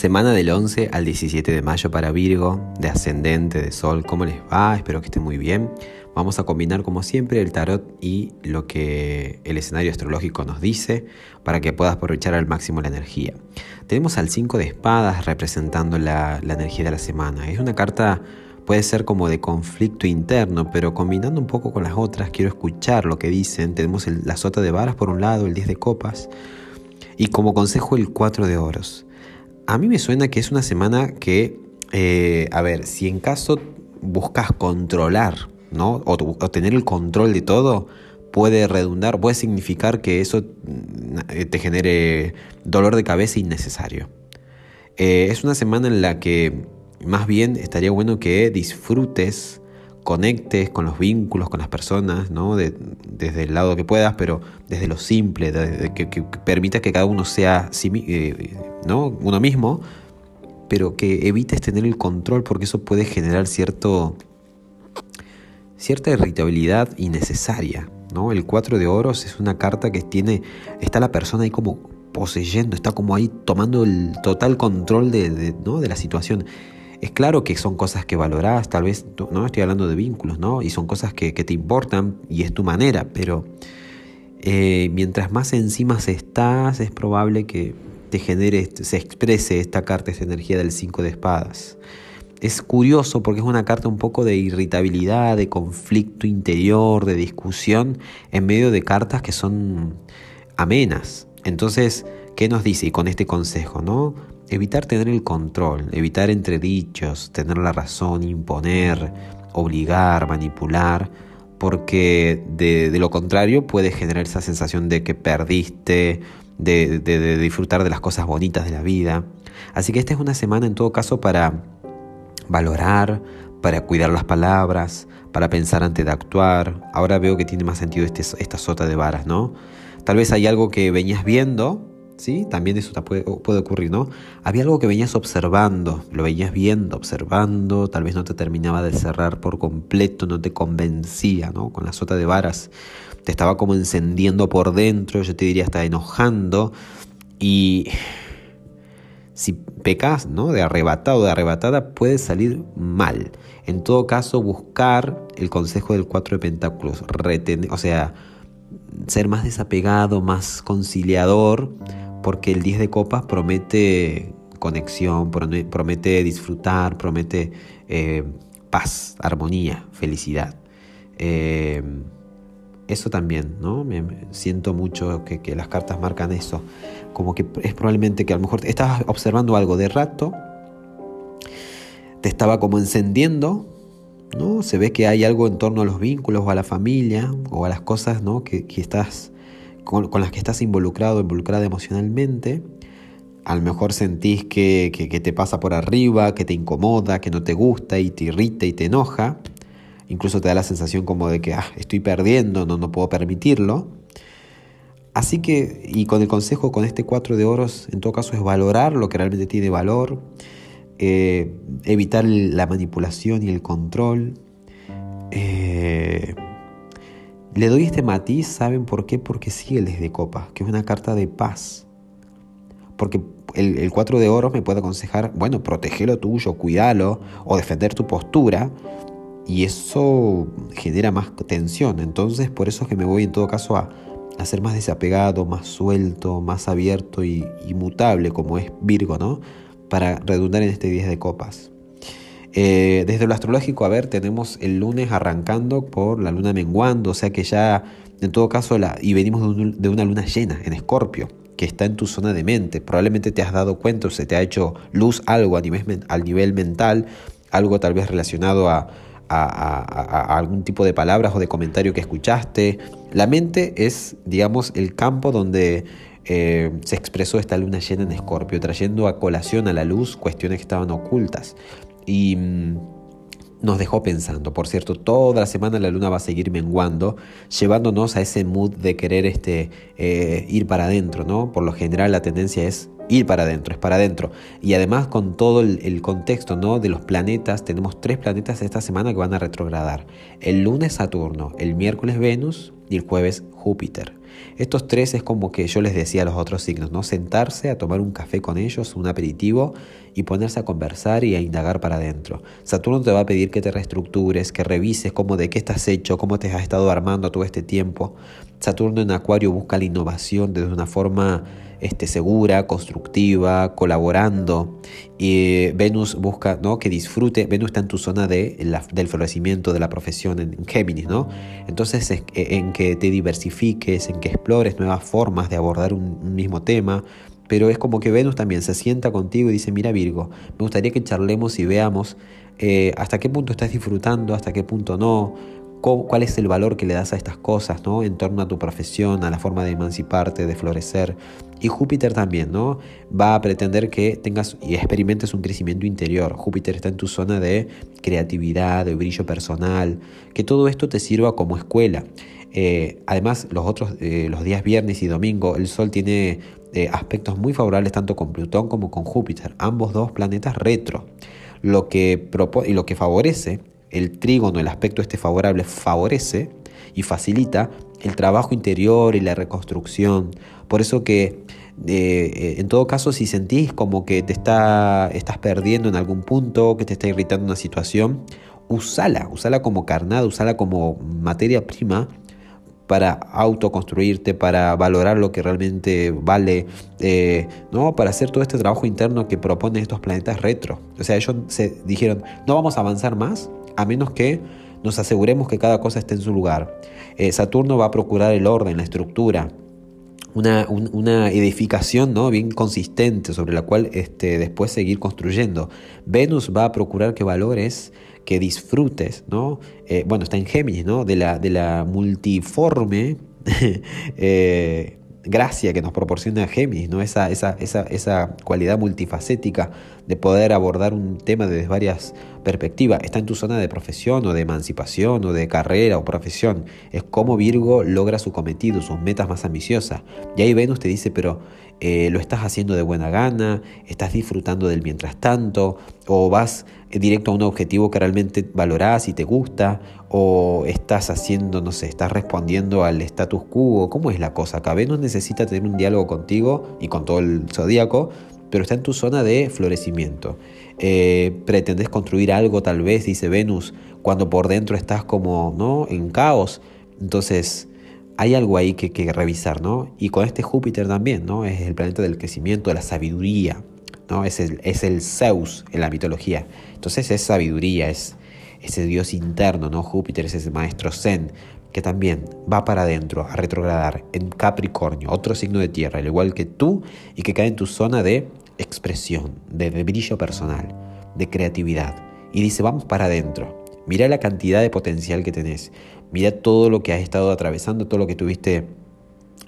Semana del 11 al 17 de mayo para Virgo, de ascendente, de sol, ¿cómo les va? Espero que estén muy bien. Vamos a combinar como siempre el tarot y lo que el escenario astrológico nos dice para que puedas aprovechar al máximo la energía. Tenemos al 5 de espadas representando la, energía de la semana. Es una carta, puede ser como de conflicto interno, pero combinando un poco con las otras, quiero escuchar lo que dicen. Tenemos la sota de varas por un lado, el 10 de copas y como consejo el 4 de oros. A mí me suena que es una semana que, eh, a ver, si en caso buscas controlar, ¿no? O, tener el control de todo, puede redundar, puede significar que eso mm, te genere dolor de cabeza innecesario. Eh, es una semana en la que más bien estaría bueno que disfrutes, conectes con los vínculos, con las personas, ¿no? desde el lado que puedas, pero desde lo simple, que, que, permitas que cada uno sea eh, ¿no? uno mismo, pero que evites tener el control porque eso puede generar cierto, cierta irritabilidad innecesaria. ¿no? El 4 de oros es una carta que tiene, está la persona ahí como poseyendo, está como ahí tomando el total control de, ¿no? de la situación. Es claro que son cosas que valorás, tal vez, no estoy hablando de vínculos, ¿no? Y son cosas que, te importan y es tu manera, pero eh, mientras más encima estás, es probable que te genere, se exprese esta carta, esta energía del 5 de espadas. Es curioso porque es una carta un poco de irritabilidad, de conflicto interior, de discusión, en medio de cartas que son amenas. Entonces, ¿qué nos dice? Y con este consejo, ¿no? Evitar tener el control, evitar entredichos, tener la razón, imponer, obligar, manipular, porque de, de lo contrario puede generar esa sensación de que perdiste de, disfrutar de las cosas bonitas de la vida. Así que esta es una semana en todo caso para valorar, para cuidar las palabras, para pensar antes de actuar. Ahora veo que tiene más sentido este, esta sota de varas, ¿no? Tal vez hay algo que venías viendo, ¿sí? También eso puede, puede ocurrir, ¿no? Había algo que venías observando, lo venías viendo, observando, tal vez no te terminaba de cerrar por completo, no te convencía, ¿no? Con la sota de varas te estaba como encendiendo por dentro, yo te diría hasta enojando. Y si pecas, ¿no? De arrebatado, de arrebatada, puede salir mal. En todo caso, buscar el consejo del cuatro de pentáculos, retener, o sea, ser más desapegado, más conciliador, porque el 10 de copas promete conexión, promete disfrutar, promete eh, paz, armonía, felicidad. Eh, eso también, ¿no? Siento mucho que, las cartas marcan eso. Como que es probablemente que a lo mejor estabas observando algo de rato, te estaba como encendiendo, ¿no? Se ve que hay algo en torno a los vínculos o a la familia o a las cosas, ¿no? Que, estás, con, las que estás involucrado, involucrada emocionalmente. A lo mejor sentís que, que te pasa por arriba, que te incomoda, que no te gusta y te irrita y te enoja incluso te da la sensación como de que ah, estoy perdiendo, no, no puedo permitirlo. Así que, y con el consejo, con este cuatro de oros, en todo caso es valorar lo que realmente tiene valor, eh, evitar la manipulación y el control. Eh, le doy este matiz, ¿saben por qué? Porque sigue de copas, que es una carta de paz. Porque el, el 4 de oros me puede aconsejar, bueno, protege lo tuyo, cuídalo, o defender tu postura, y eso genera más tensión. Entonces por eso es que me voy en todo caso a, ser más desapegado, más suelto, más abierto y, mutable como es Virgo, ¿no? Para redundar en este 10 de copas. Eh, desde lo astrológico, a ver, tenemos el lunes arrancando por la luna menguando, o sea que ya, en todo caso, la, y venimos de, una luna llena en Escorpio, que está en tu zona de mente. Probablemente te has dado cuenta o se te ha hecho luz algo a nivel, al nivel mental, algo tal vez relacionado a, algún tipo de palabras o de comentario que escuchaste. La mente es, digamos, el campo donde eh, se expresó esta luna llena en Escorpio, trayendo a colación a la luz cuestiones que estaban ocultas. Y mm, nos dejó pensando. Por cierto, toda la semana la luna va a seguir menguando, llevándonos a ese mood de querer este, eh, ir para adentro, ¿no? Por lo general la tendencia es ir para adentro, es para adentro. Y además con todo el, contexto ¿no? de los planetas, tenemos tres planetas esta semana que van a retrogradar. El lunes Saturno, el miércoles Venus y el jueves Júpiter. Estos tres es como que yo les decía a los otros signos, ¿no? Sentarse a tomar un café con ellos, un aperitivo y ponerse a conversar y a indagar para adentro. Saturno te va a pedir que te reestructures, que revises cómo de qué estás hecho, cómo te has estado armando todo este tiempo. Saturno en Acuario busca la innovación desde una forma este, segura, constructiva, colaborando. Y Venus busca ¿no? que disfrute, Venus está en tu zona de del florecimiento de la profesión en Géminis, ¿no? Entonces e, en que te diversifiques, en que explores nuevas formas de abordar un, mismo tema, pero es como que Venus también se sienta contigo y dice, mira Virgo, me gustaría que charlemos y veamos eh, hasta qué punto estás disfrutando, hasta qué punto no, cuál es el valor que le das a estas cosas, ¿no? En torno a tu profesión, a la forma de emanciparte, de florecer. Y Júpiter también, ¿no? Va a pretender que tengas y experimentes un crecimiento interior. Júpiter está en tu zona de creatividad, de brillo personal, que todo esto te sirva como escuela. Eh, además, los otros, eh, los días viernes y domingo, el Sol tiene eh, aspectos muy favorables tanto con Plutón como con Júpiter, ambos dos planetas retro. Lo que y lo que favorece el trígono, el aspecto este favorable, favorece y facilita el trabajo interior y la reconstrucción. Por eso que eh, en todo caso, si sentís como que te está, estás perdiendo en algún punto, que te está irritando una situación, usala, usala como carnada, usala como materia prima para autoconstruirte, para valorar lo que realmente vale, eh, ¿no? para hacer todo este trabajo interno que proponen estos planetas retro. O sea, ellos se dijeron, no vamos a avanzar más a menos que nos aseguremos que cada cosa esté en su lugar. Eh, Saturno va a procurar el orden, la estructura, una, edificación ¿no? bien consistente sobre la cual este, después seguir construyendo. Venus va a procurar que valores, que disfrutes, ¿no? Eh, bueno, está en Géminis, ¿no? de, la, de la multiforme eh, gracia que nos proporciona Géminis, ¿no? Esa, esa, esa, esa, cualidad multifacética de poder abordar un tema desde varias perspectivas. Está en tu zona de profesión o de emancipación o de carrera o profesión. Es como Virgo logra su cometido, sus metas más ambiciosas. Y ahí Venus te dice, pero eh, lo estás haciendo de buena gana, estás disfrutando del mientras tanto, o vas directo a un objetivo que realmente valorás y te gusta, o estás haciendo, no sé, estás respondiendo al status quo, ¿cómo es la cosa? Acá Venus necesita tener un diálogo contigo y con todo el zodíaco, pero está en tu zona de florecimiento. Eh, pretendes construir algo tal vez, dice Venus, cuando por dentro estás como, ¿no? En caos. Entonces, hay algo ahí que, revisar, ¿no? Y con este Júpiter también, ¿no? Es el planeta del crecimiento, de la sabiduría, ¿no? Es el, es el Zeus en la mitología. Entonces es sabiduría, es ese dios interno, ¿no? Júpiter es ese maestro zen, que también va para adentro a retrogradar en Capricornio, otro signo de tierra, al igual que tú, y que cae en tu zona de expresión, de, brillo personal, de creatividad. Y dice, vamos para adentro. Mira la cantidad de potencial que tenés. Mira todo lo que has estado atravesando, todo lo que tuviste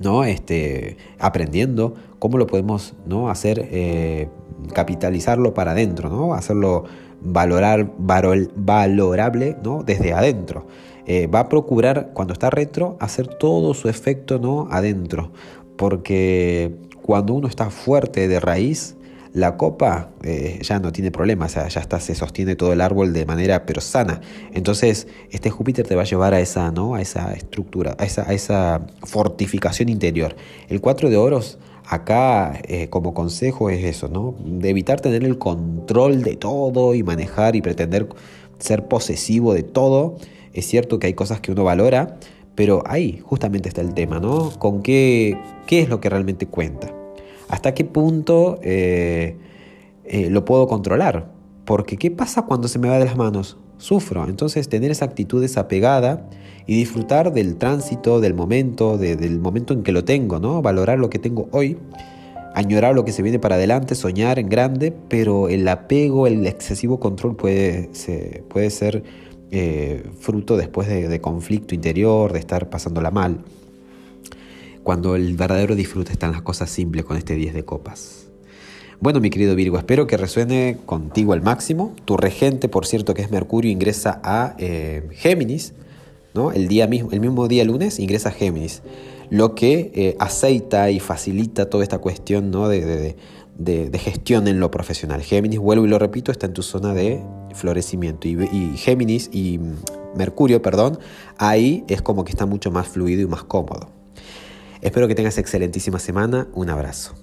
¿no? este, aprendiendo, cómo lo podemos ¿no? hacer, eh, capitalizarlo para adentro, ¿no? hacerlo valorar, valorable ¿no? desde adentro. Eh, va a procurar, cuando está retro, hacer todo su efecto ¿no? adentro, porque cuando uno está fuerte de raíz, la copa eh, ya no tiene problemas, ya está, se sostiene todo el árbol de manera pero sana. Entonces, este Júpiter te va a llevar a esa, ¿no? a esa estructura, a esa, a esa fortificación interior. El 4 de oros, acá eh, como consejo es eso, ¿no? De evitar tener el control de todo y manejar y pretender ser posesivo de todo. Es cierto que hay cosas que uno valora, pero ahí justamente está el tema, ¿no? Con qué, qué es lo que realmente cuenta. ¿Hasta qué punto eh, eh, lo puedo controlar? Porque ¿qué pasa cuando se me va de las manos? Sufro. Entonces tener esa actitud desapegada y disfrutar del tránsito, del momento, del momento en que lo tengo, ¿no? Valorar lo que tengo hoy, añorar lo que se viene para adelante, soñar en grande, pero el apego, el excesivo control puede, puede ser eh, fruto después de, conflicto interior, de estar pasándola mal cuando el verdadero disfrute está en las cosas simples con este 10 de copas. Bueno, mi querido Virgo, espero que resuene contigo al máximo. Tu regente, por cierto, que es Mercurio, ingresa a eh, Géminis, ¿no? El, día mismo, el mismo día lunes ingresa a Géminis, lo que eh, aceita y facilita toda esta cuestión ¿no? de, de, gestión en lo profesional. Géminis, vuelvo y lo repito, está en tu zona de florecimiento. Y, y Géminis y mm, Mercurio, perdón, ahí es como que está mucho más fluido y más cómodo. Espero que tengas excelentísima semana. Un abrazo.